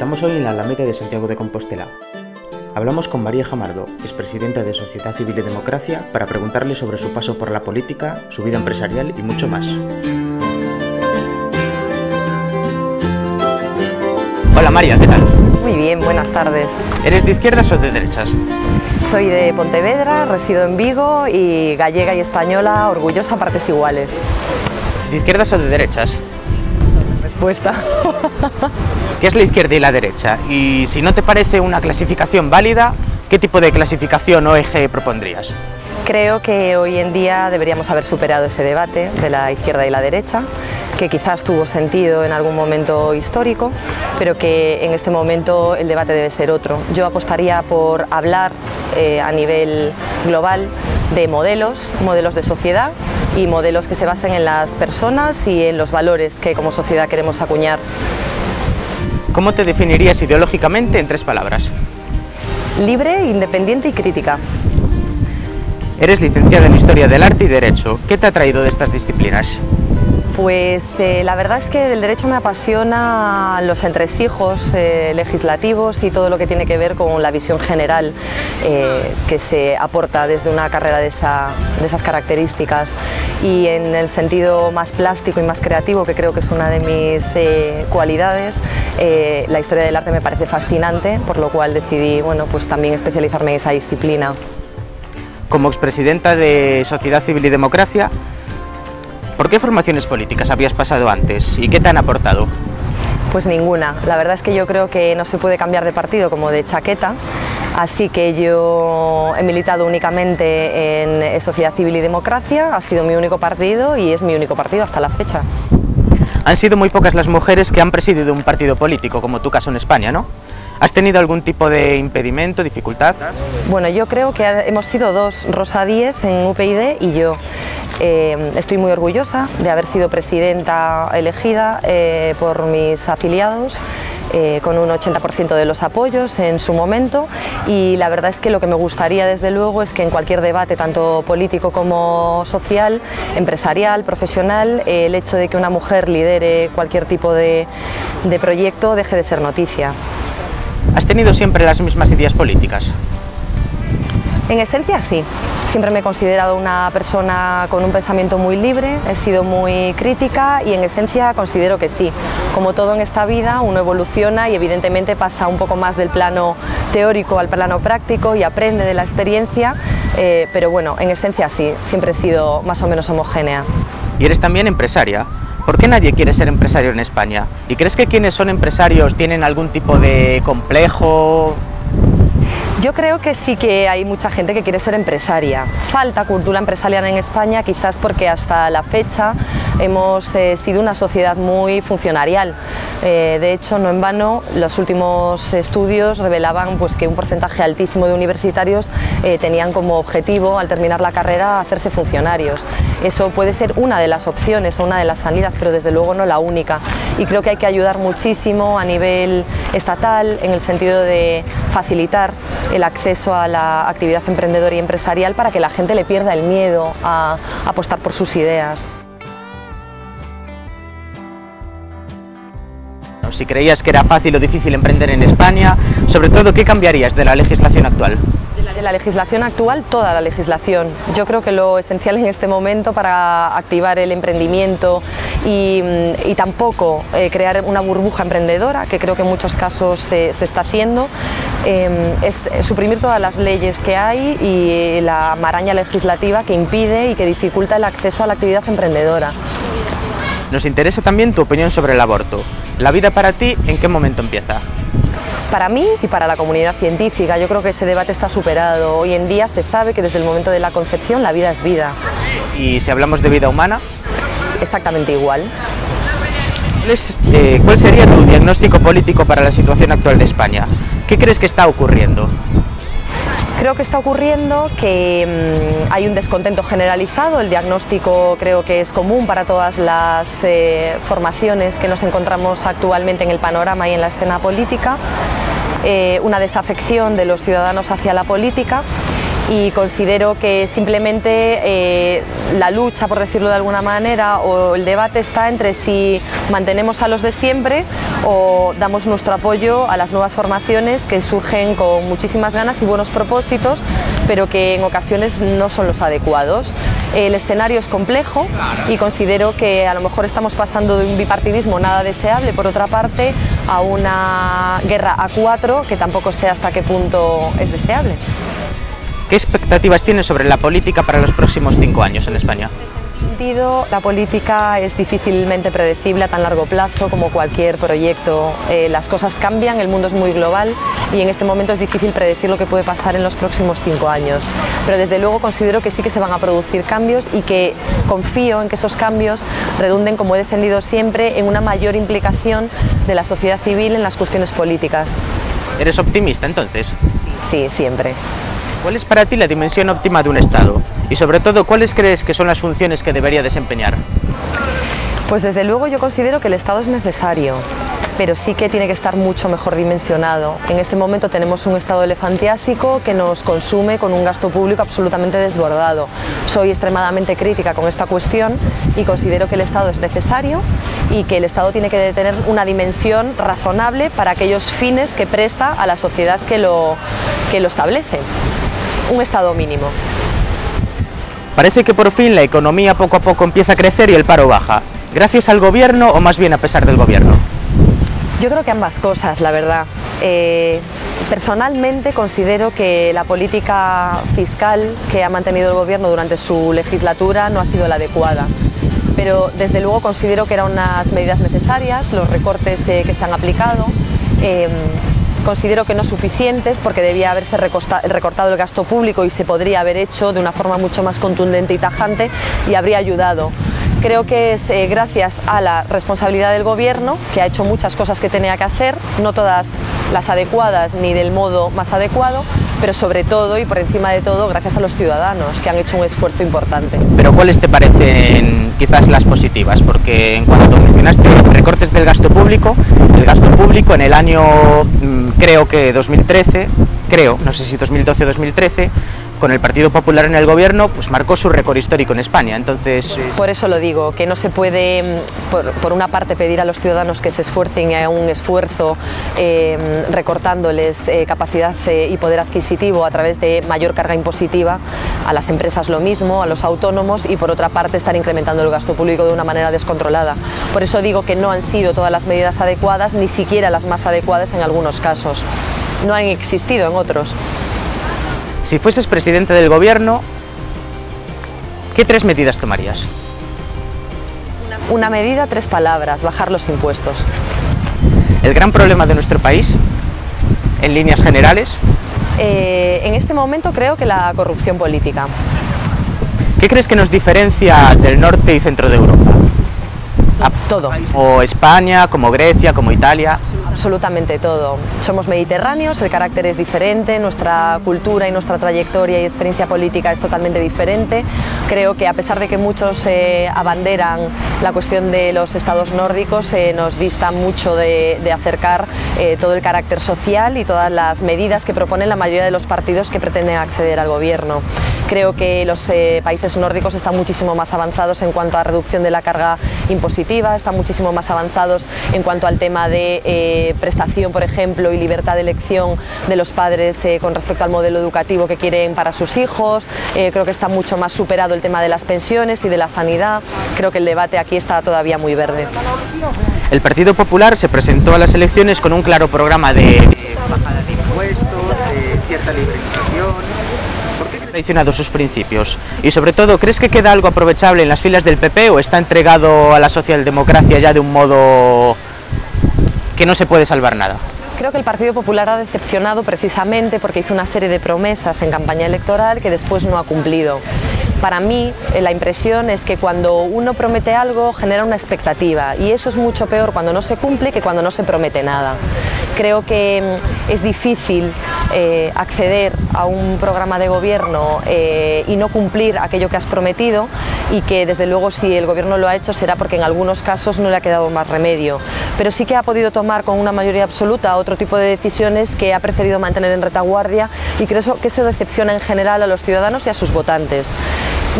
Estamos hoy en la Alameda de Santiago de Compostela. Hablamos con María Jamardo, expresidenta de Sociedad Civil y Democracia, para preguntarle sobre su paso por la política, su vida empresarial y mucho más. Hola María, ¿qué tal? Muy bien, buenas tardes. ¿Eres de izquierdas o de derechas? Soy de Pontevedra, resido en Vigo y gallega y española, orgullosa a partes iguales. ¿De izquierdas o de derechas? Respuesta. ¿Qué es la izquierda y la derecha? Y si no te parece una clasificación válida, ¿qué tipo de clasificación o eje propondrías? Creo que hoy en día deberíamos haber superado ese debate de la izquierda y la derecha, que quizás tuvo sentido en algún momento histórico, pero que en este momento el debate debe ser otro. Yo apostaría por hablar eh, a nivel global de modelos, modelos de sociedad y modelos que se basen en las personas y en los valores que como sociedad queremos acuñar. ¿Cómo te definirías ideológicamente en tres palabras? Libre, independiente y crítica. Eres licenciada en Historia del Arte y Derecho. ¿Qué te ha traído de estas disciplinas? Pues eh, la verdad es que del derecho me apasiona los entresijos eh, legislativos y todo lo que tiene que ver con la visión general eh, que se aporta desde una carrera de, de, esas características y en el sentido más plástico y más creativo que creo que es una de mis cualidades la historia del arte me parece fascinante por lo cual decidí bueno pues también especializarme en esa disciplina. Como expresidenta de Sociedad Civil y Democracia ¿Por qué formaciones políticas habías pasado antes y qué te han aportado? Pues ninguna. La verdad es que yo creo que no se puede cambiar de partido como de chaqueta. Así que yo he militado únicamente en Sociedad Civil y Democracia, ha sido mi único partido y es mi único partido hasta la fecha. Han sido muy pocas las mujeres que han presidido un partido político, como tu caso en España, ¿no? ¿Has tenido algún tipo de impedimento, dificultad? Bueno, yo creo que hemos sido dos, Rosa Díez en UPyD y yo. Eh, estoy muy orgullosa de haber sido presidenta elegida eh, por mis afiliados. Eh, con un 80% de los apoyos en su momento y la verdad es que lo que me gustaría desde luego es que en cualquier debate, tanto político como social, empresarial, profesional, el hecho de que una mujer lidere cualquier tipo de proyecto deje de ser noticia. ¿Has tenido siempre las mismas ideas políticas? En esencia sí, siempre me he considerado una persona con un pensamiento muy libre, he sido muy crítica y en esencia considero que sí. Como todo en esta vida, uno evoluciona y evidentemente pasa un poco más del plano teórico al plano práctico y aprende de la experiencia, eh, pero bueno, en esencia sí, siempre he sido más o menos homogénea. ¿Y eres también empresaria? ¿Por qué nadie quiere ser empresario en España? ¿Y crees que quienes son empresarios tienen algún tipo de complejo, yo creo que sí que hay mucha gente que quiere ser empresaria. Falta cultura empresarial en España, quizás porque hasta la fecha hemos eh, sido una sociedad muy funcionarial. Eh, de hecho, no en vano, los últimos estudios revelaban pues, que un porcentaje altísimo de universitarios eh, tenían como objetivo, al terminar la carrera, hacerse funcionarios. Eso puede ser una de las opciones o una de las salidas, pero desde luego no la única. Y creo que hay que ayudar muchísimo a nivel estatal en el sentido de facilitar el acceso a la actividad emprendedora y empresarial para que la gente le pierda el miedo a apostar por sus ideas. Si creías que era fácil o difícil emprender en España, sobre todo, ¿qué cambiarías de la legislación actual? De la legislación actual, toda la legislación. Yo creo que lo esencial en este momento para activar el emprendimiento y, mm, tampoco eh, crear una burbuja emprendedora, que creo que en muchos casos se, está haciendo, em, es suprimir todas las leyes que hay y la maraña legislativa que impide y que dificulta el acceso a la actividad emprendedora. Nos interesa también tu opinión sobre el aborto. ¿La vida para ti en qué momento empieza? Para mí y para la comunidad científica, yo creo que ese debate está superado. Hoy en día se sabe que desde el momento de la concepción la vida es vida. ¿Y si hablamos de vida humana? Exactamente igual. Eh, ¿Cuál sería tu diagnóstico político para la situación actual de España? ¿Qué crees que está ocurriendo? Creo que está ocurriendo que mm, hay un descontento generalizado, el diagnóstico creo que es común para todas las eh, formaciones que nos encontramos actualmente en el panorama y en la escena política, eh, una desafección de los ciudadanos hacia la política y considero que simplemente eh, la lucha, por decirlo de alguna manera, o el debate está entre si mantenemos a los de siempre o damos nuestro apoyo a las nuevas formaciones que surgen con muchísimas ganas y buenos propósitos, pero que en ocasiones no son los adecuados. El escenario es complejo y considero que a lo mejor estamos pasando de un bipartidismo nada deseable, por otra parte, a una guerra a cuatro que tampoco sé hasta qué punto es deseable. ¿Qué expectativas tiene sobre la política para los próximos cinco años en España? sentido, la política es difícilmente predecible a tan largo plazo como cualquier proyecto. Eh, las cosas cambian, el mundo es muy global y en este momento es difícil predecir lo que puede pasar en los próximos cinco años. Pero desde luego considero que sí que se van a producir cambios y que confío en que esos cambios redunden, como he defendido siempre, en una mayor implicación de la sociedad civil en las cuestiones políticas. ¿Eres optimista entonces? Sí, siempre. ¿Cuál es para ti la dimensión óptima de un Estado? Y sobre todo, ¿cuáles crees que son las funciones que debería desempeñar? Pues desde luego yo considero que el Estado es necesario, pero sí que tiene que estar mucho mejor dimensionado. En este momento tenemos un estado elefantiásico que nos consume con un gasto público absolutamente desbordado. Soy extremadamente crítica con esta cuestión y considero que el Estado es necesario y que el Estado tiene que tener una dimensión razonable para aquellos fines que presta a la sociedad que lo, que lo establece. Un Estado mínimo. Parece que por fin la economía poco a poco empieza a crecer y el paro baja. ¿Gracias al gobierno o más bien a pesar del gobierno? Yo creo que ambas cosas, la verdad. Eh, personalmente considero que la política fiscal que ha mantenido el gobierno durante su legislatura no ha sido la adecuada. Pero desde luego considero que eran unas medidas necesarias, los recortes eh, que se han aplicado. Eh, Considero que no suficientes porque debía haberse recortado el gasto público y se podría haber hecho de una forma mucho más contundente y tajante y habría ayudado. Creo que es eh, gracias a la responsabilidad del Gobierno, que ha hecho muchas cosas que tenía que hacer, no todas las adecuadas ni del modo más adecuado, pero sobre todo y por encima de todo gracias a los ciudadanos, que han hecho un esfuerzo importante. Pero ¿cuáles te parecen quizás las positivas? Porque en cuanto mencionaste recortes del gasto público, el gasto público en el año mm, creo que 2013, creo, no sé si 2012 o 2013, con el Partido Popular en el gobierno, pues marcó su récord histórico en España. Entonces... Por eso lo digo, que no se puede, mm, por, una parte, pedir a los ciudadanos que se esfuercen a un esfuerzo em, recortándoles eh, capacidad eh, y poder adquisitivo a través de mayor carga impositiva, a las empresas lo mismo, a los autónomos y por otra parte estar incrementando el gasto público de una manera descontrolada. Por eso digo que no han sido todas las medidas adecuadas, ni siquiera las más adecuadas en algunos casos. No han existido en otros. Si fueses presidente del gobierno, ¿qué tres medidas tomarías? Una medida, tres palabras, bajar los impuestos. ¿El gran problema de nuestro país, en líneas generales? Eh, en este momento creo que la corrupción política. ¿Qué crees que nos diferencia del norte y centro de Europa? Todo. O España, como Grecia, como Italia absolutamente todo. Somos mediterráneos, el carácter es diferente, nuestra cultura y nuestra trayectoria y experiencia política es totalmente diferente. Creo que a pesar de que muchos eh, abanderan la cuestión de los estados nórdicos, eh, nos dista mucho de, acercar eh, todo el carácter social y todas las medidas que proponen la mayoría de los partidos que pretenden acceder al gobierno. Creo que los países nórdicos están muchísimo más avanzados en cuanto a reducción de la carga impositiva, están muchísimo más avanzados en cuanto al tema de prestación, por ejemplo, y libertad de elección de los padres eh, con respecto al modelo educativo que quieren para sus hijos. Eh, creo que está mucho más superado el tema de las pensiones y de la sanidad. Creo que el debate aquí está todavía muy verde. El Partido Popular se presentó a las elecciones con un claro programa de bajada de impuestos, de cierta liberalización. ¿Por qué ha traicionado sus principios? Y sobre todo, ¿crees que queda algo aprovechable en las filas del PP o está entregado a la socialdemocracia ya de un modo que no se puede salvar nada. Creo que el Partido Popular ha decepcionado precisamente porque hizo una serie de promesas en campaña electoral que después no ha cumplido. Para mí, eh, la impresión es que cuando uno promete algo genera una expectativa y eso es mucho peor cuando no se cumple que cuando no se promete nada. Creo que mm, es difícil eh, acceder a un programa de gobierno eh, y no cumplir aquello que has prometido y que desde luego si el gobierno lo ha hecho será porque en algunos casos no le ha quedado más remedio. Pero sí que ha podido tomar con una mayoría absoluta otro tipo de decisiones que ha preferido mantener en retaguardia y creo que eso decepciona en general a los ciudadanos y a sus votantes.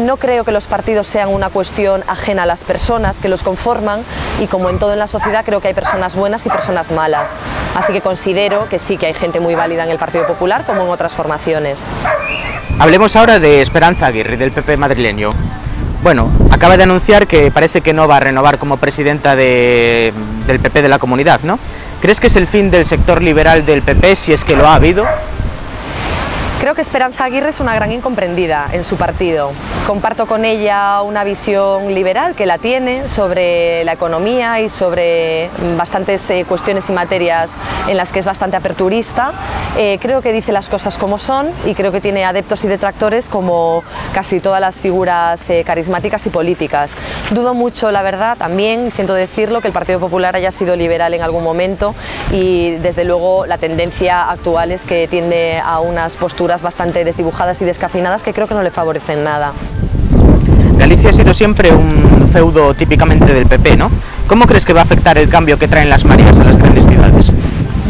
No creo que los partidos sean una cuestión ajena a las personas que los conforman y como en todo en la sociedad creo que hay personas buenas y personas malas. Así que considero que sí que hay gente muy válida en el Partido Popular como en otras formaciones. Hablemos ahora de Esperanza Aguirre, del PP madrileño. Bueno, acaba de anunciar que parece que no va a renovar como presidenta del PP de la comunidad, ¿no? ¿Crees que es el fin del sector liberal del PP si es que lo ha habido? Creo que Esperanza Aguirre es una gran incomprendida en su partido. Comparto con ella una visión liberal que la tiene sobre la economía y sobre bastantes eh, cuestiones y materias en las que es bastante aperturista. Eh, creo que dice las cosas como son y creo que tiene adeptos y detractores como casi todas las figuras eh, carismáticas y políticas. Dudo mucho, la verdad, también, siento decirlo, que el Partido Popular haya sido liberal en algún momento y desde luego la tendencia actual es que tiende a unas posturas bastante desdibujadas y descafinadas que creo que no le favorecen nada. Galicia ha sido siempre un feudo típicamente del PP, ¿no? ¿Cómo crees que va a afectar el cambio que traen las mareas a las grandes ciudades?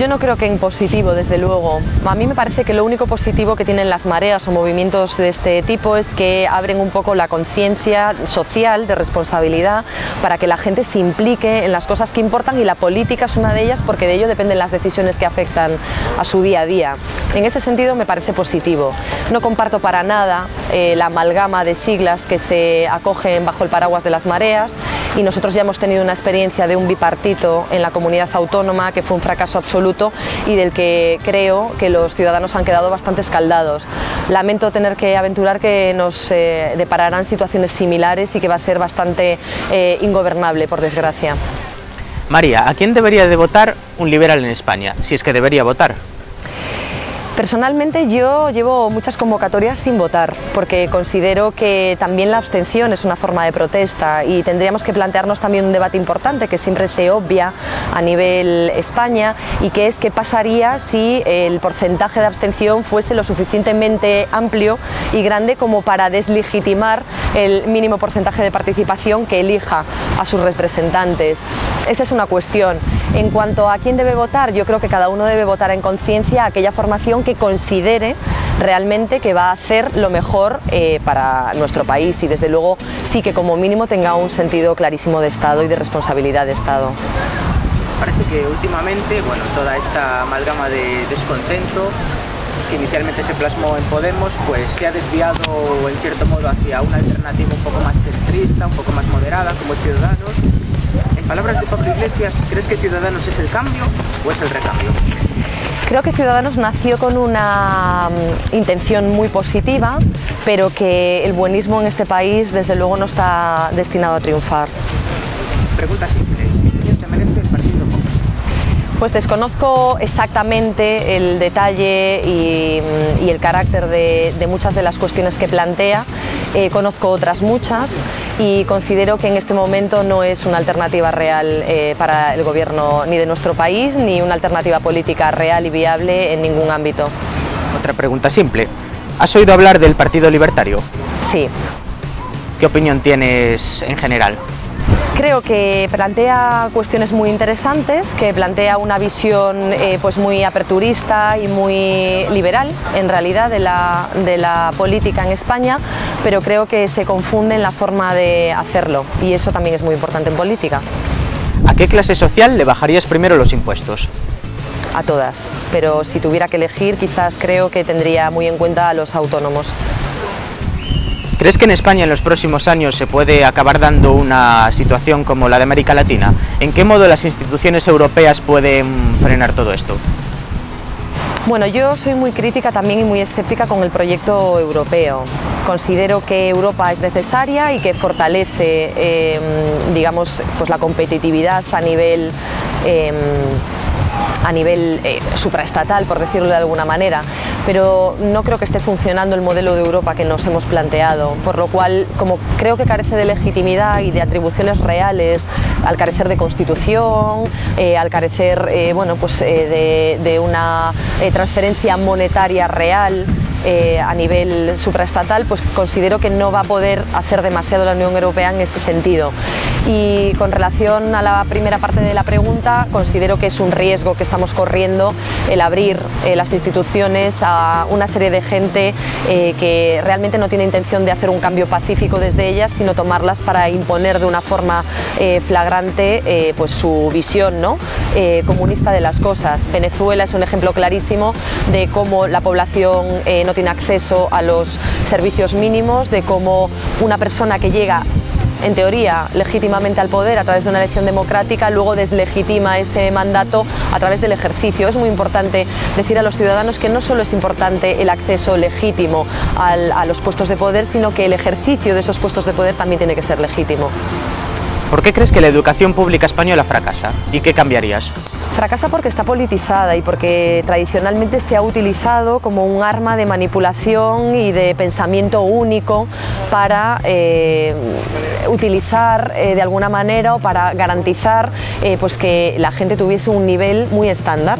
Yo no creo que en positivo, desde luego. A mí me parece que lo único positivo que tienen las mareas o movimientos de este tipo es que abren un poco la conciencia social de responsabilidad para que la gente se implique en las cosas que importan y la política es una de ellas porque de ello dependen las decisiones que afectan a su día a día. En ese sentido me parece positivo. No comparto para nada eh, la amalgama de siglas que se acogen bajo el paraguas de las mareas y nosotros ya hemos tenido una experiencia de un bipartito en la comunidad autónoma que fue un fracaso absoluto y del que creo que los ciudadanos han quedado bastante escaldados. Lamento tener que aventurar que nos eh, depararán situaciones similares y que va a ser bastante eh, ingobernable, por desgracia. María, ¿a quién debería de votar un liberal en España, si es que debería votar? Personalmente yo llevo muchas convocatorias sin votar porque considero que también la abstención es una forma de protesta y tendríamos que plantearnos también un debate importante que siempre se obvia a nivel España y que es qué pasaría si el porcentaje de abstención fuese lo suficientemente amplio y grande como para deslegitimar el mínimo porcentaje de participación que elija a sus representantes. Esa es una cuestión. En cuanto a quién debe votar, yo creo que cada uno debe votar en conciencia aquella formación que considere realmente que va a hacer lo mejor eh, para nuestro país y desde luego sí que como mínimo tenga un sentido clarísimo de Estado y de responsabilidad de Estado. Parece que últimamente, bueno, toda esta amalgama de descontento que inicialmente se plasmó en Podemos, pues se ha desviado en cierto modo hacia una alternativa un poco más centrista, un poco más moderada, como Ciudadanos. En palabras de Pablo Iglesias, ¿crees que Ciudadanos es el cambio o es el recambio? Creo que Ciudadanos nació con una mm, intención muy positiva, pero que el buenismo en este país desde luego no está destinado a triunfar. Pregunta simple, ¿qué te merece el partido Vox? Pues desconozco exactamente el detalle y, mm, el carácter de, muchas de las cuestiones que plantea, eh, conozco otras muchas y considero que en este momento no es una alternativa real eh, para el gobierno ni de nuestro país ni una alternativa política real y viable en ningún ámbito. Otra pregunta simple. ¿Has oído hablar del Partido Libertario? Sí. ¿Qué opinión tienes en general? Creo que plantea cuestiones muy interesantes, que plantea una visión eh, pues muy aperturista y muy liberal, en realidad, de la, de la política en España, pero creo que se confunde en la forma de hacerlo y eso también es muy importante en política. ¿A qué clase social le bajarías primero los impuestos? A todas, pero si tuviera que elegir quizás creo que tendría muy en cuenta a los autónomos. ¿Crees que en España en los próximos años se puede acabar dando una situación como la de América Latina? ¿En qué modo las instituciones europeas pueden frenar todo esto? Bueno, yo soy muy crítica también y muy escéptica con el proyecto europeo. Considero que Europa es necesaria y que fortalece, em, digamos, pues la competitividad a nivel em, a nivel eh, supraestatal, por decirlo de alguna manera, pero no creo que esté funcionando el modelo de Europa que nos hemos planteado, por lo cual, como creo que carece de legitimidad y de atribuciones reales, al carecer de constitución, eh, al carecer eh, bueno, pues, de, de, una transferencia monetaria real, a nivel supraestatal, pues considero que no va a poder hacer demasiado la Unión Europea en este sentido. Y con relación a la primera parte de la pregunta, considero que es un riesgo que estamos corriendo el abrir eh, las instituciones a una serie de gente eh, que realmente no tiene intención de hacer un cambio pacífico desde ellas, sino tomarlas para imponer de una forma eh, flagrante pues su visión ¿no? comunista de las cosas. Venezuela es un ejemplo clarísimo de cómo la población no tiene acceso a los servicios mínimos, de cómo una persona que llega en teoría, legítimamente al poder a través de una elección democrática, luego deslegitima ese mandato a través del ejercicio. Es muy importante decir a los ciudadanos que no solo es importante el acceso legítimo a los puestos de poder, sino que el ejercicio de esos puestos de poder también tiene que ser legítimo. ¿Por qué crees que la educación pública española fracasa? ¿Y qué cambiarías? Fracasa porque está politizada y porque tradicionalmente se ha utilizado como un arma de manipulación y de pensamiento único para eh, utilizar eh, de alguna manera o para garantizar eh, pues que la gente tuviese un nivel muy estándar.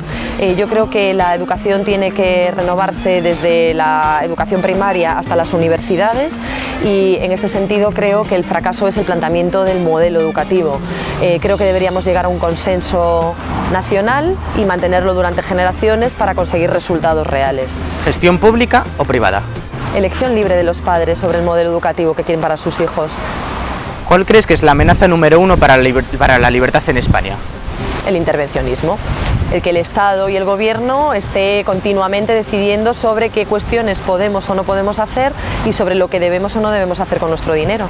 yo creo que la educación tiene que renovarse desde la educación primaria hasta las universidades y en este sentido creo que el fracaso es el planteamiento del modelo educativo. creo que deberíamos llegar a un consenso nacional y mantenerlo durante generaciones para conseguir resultados reales. ¿Gestión pública o privada? Elección libre de los padres sobre el modelo educativo que quieren para sus hijos. ¿Cuál crees que es la amenaza número uno para la, para la libertad en España? El intervencionismo el que el Estado y el Gobierno esté continuamente decidiendo sobre qué cuestiones podemos o no podemos hacer y sobre lo que debemos o no debemos hacer con nuestro dinero.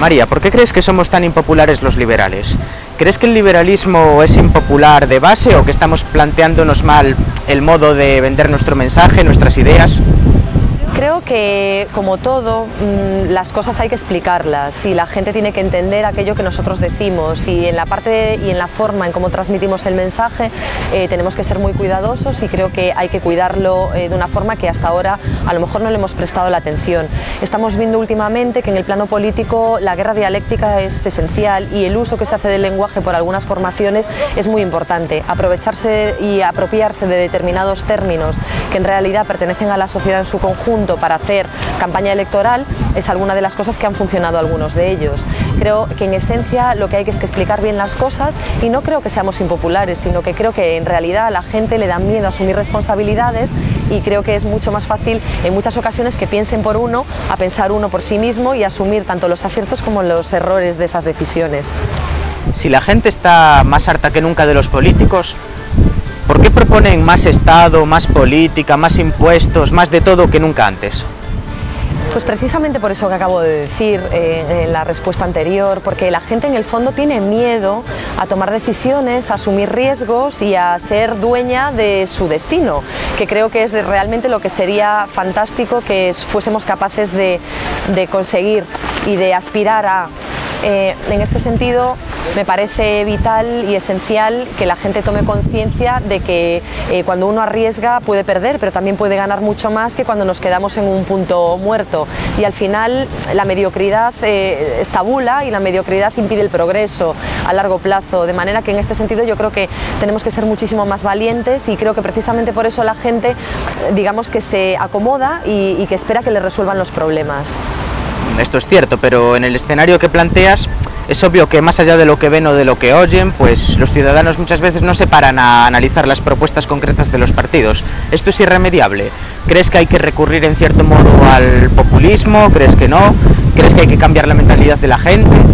María, ¿por qué crees que somos tan impopulares los liberales? ¿Crees que el liberalismo es impopular de base o que estamos planteándonos mal el modo de vender nuestro mensaje, nuestras ideas? Creo que, como todo, mm, las cosas hay que explicarlas y la gente tiene que entender aquello que nosotros decimos y en la parte y en la forma en cómo transmitimos el mensaje eh, tenemos que ser muy cuidadosos y creo que hay que cuidarlo eh, de una forma que hasta ahora a lo mejor no le hemos prestado la atención. Estamos viendo últimamente que en el plano político la guerra dialéctica es esencial y el uso que se hace del lenguaje por algunas formaciones es muy importante. Aprovecharse y apropiarse de determinados términos que en realidad pertenecen a la sociedad en su conjunto para hacer campaña electoral es alguna de las cosas que han funcionado algunos de ellos. Creo que en esencia lo que hay que es que explicar bien las cosas y no creo que seamos impopulares, sino que creo que en realidad a la gente le da miedo asumir responsabilidades y creo que es mucho más fácil en muchas ocasiones que piensen por uno, a pensar uno por sí mismo y asumir tanto los aciertos como los errores de esas decisiones. Si la gente está más harta que nunca de los políticos, ¿Por qué proponen más Estado, más política, más impuestos, más de todo que nunca antes? Pues precisamente por eso que acabo de decir eh, en la respuesta anterior, porque la gente en el fondo tiene miedo a tomar decisiones, a asumir riesgos y a ser dueña de su destino, que creo que es realmente lo que sería fantástico que fuésemos capaces de conseguir y de aspirar a eh, en este sentido, me parece vital y esencial que la gente tome conciencia de que eh, cuando uno arriesga puede perder, pero también puede ganar mucho más que cuando nos quedamos en un punto muerto. Y al final la mediocridad eh, estabula y la mediocridad impide el progreso a largo plazo. De manera que en este sentido yo creo que tenemos que ser muchísimo más valientes y creo que precisamente por eso la gente, digamos que se acomoda y que espera que le resuelvan los problemas esto es cierto, pero en el escenario que planteas es obvio que más allá de lo que ven o de lo que oyen, pues los ciudadanos muchas veces no se paran a analizar las propuestas concretas de los partidos. Esto es irremediable. ¿Crees que hay que recurrir en cierto modo al populismo? ¿Crees que no? ¿Crees que hay que cambiar la mentalidad de la gente?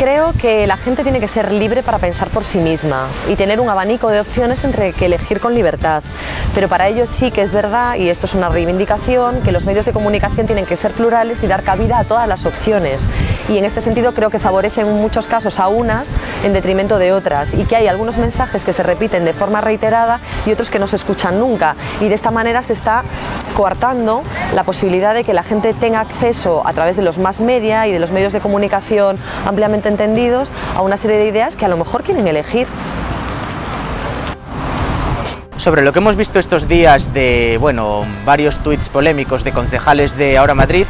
Creo que la gente tiene que ser libre para pensar por sí misma y tener un abanico de opciones entre que elegir con libertad. Pero para ello sí que es verdad, y esto es una reivindicación, que los medios de comunicación tienen que ser plurales y dar cabida a todas las opciones. Y en este sentido creo que favorecen en muchos casos a unas en detrimento de otras y que hay algunos mensajes que se repiten de forma reiterada y otros que no se escuchan nunca. Y de esta manera se está coartando la posibilidad de que la gente tenga acceso a través de los más media y de los medios de comunicación ampliamente entendidos a una serie de ideas que a lo mejor quieren elegir. Sobre lo que hemos visto estos días de, bueno, varios tuits polémicos de concejales de Ahora Madrid,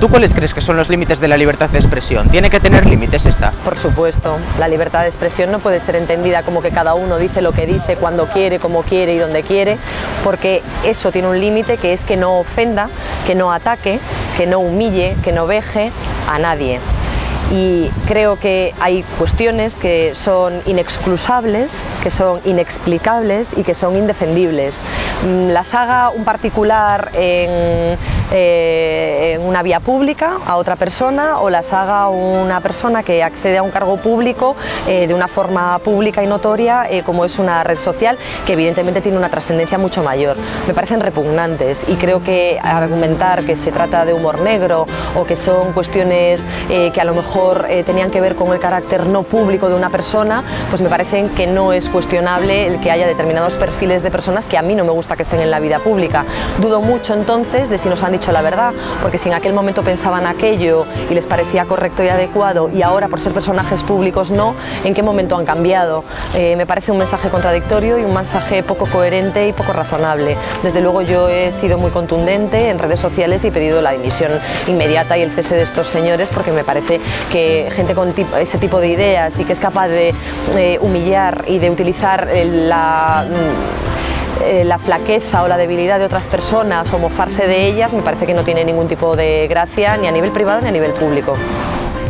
¿Tú cuáles crees que son los límites de la libertad de expresión? ¿Tiene que tener límites esta? Por supuesto, la libertad de expresión no puede ser entendida como que cada uno dice lo que dice, cuando quiere, como quiere y donde quiere, porque eso tiene un límite que es que no ofenda, que no ataque, que no humille, que no veje a nadie. Y creo que hay cuestiones que son inexcusables, que son inexplicables y que son indefendibles. Mm, las haga un particular en, eh, una vía pública a otra persona o las haga una persona que accede a un cargo público eh, de una forma pública y notoria eh, como es una red social que evidentemente tiene una trascendencia mucho mayor. Me parecen repugnantes y creo que argumentar que se trata de humor negro o que son cuestiones que a lo mejor tenían que ver con el carácter no público de una persona, pues me parecen que no es cuestionable el que haya determinados perfiles de personas que a mí no me gusta que estén en la vida pública. Dudo mucho entonces de si nos han la verdad, porque si en aquel momento pensaban aquello y les parecía correcto y adecuado y ahora por ser personajes públicos no, ¿en qué momento han cambiado? Eh, me parece un mensaje contradictorio y un mensaje poco coherente y poco razonable. Desde luego yo he sido muy contundente en redes sociales y he pedido la dimisión inmediata y el cese de estos señores porque me parece que gente con ese tipo de ideas y que es capaz de eh, humillar y de utilizar la eh, la flaqueza o la debilidad de otras personas o mofarse de ellas me parece que no tiene ningún tipo de gracia ni a nivel privado ni a nivel público.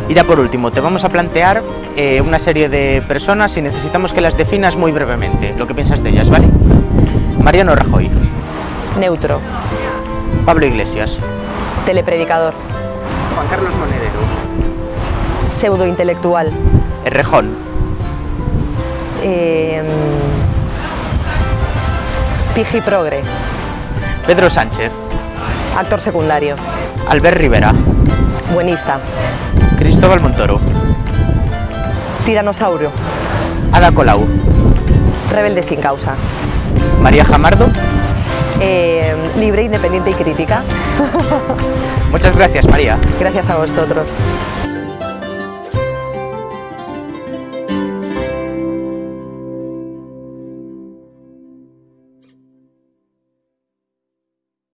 Y ya por último, te vamos a plantear eh, una serie de personas y necesitamos que las definas muy brevemente, lo que piensas de ellas, ¿vale? Mariano Rajoy. Neutro. Pablo Iglesias. Telepredicador. Juan Carlos Monedero. Pseudointelectual. Errejón. Eh, Piji Progre. Pedro Sánchez. Actor secundario. Albert Rivera. Buenista. Cristóbal Montoro. Tiranosaurio. Ada Colau. Rebelde sin causa. María Jamardo. Eh, libre, independiente y crítica. Muchas gracias, María. Gracias a vosotros.